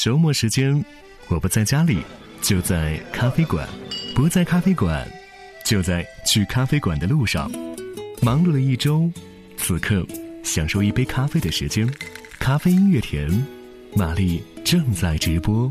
周末时间我不在家里就在咖啡馆不在咖啡馆就在去咖啡馆的路上。忙碌了一周此刻享受一杯咖啡的时间。咖啡音乐甜玛丽正在直播。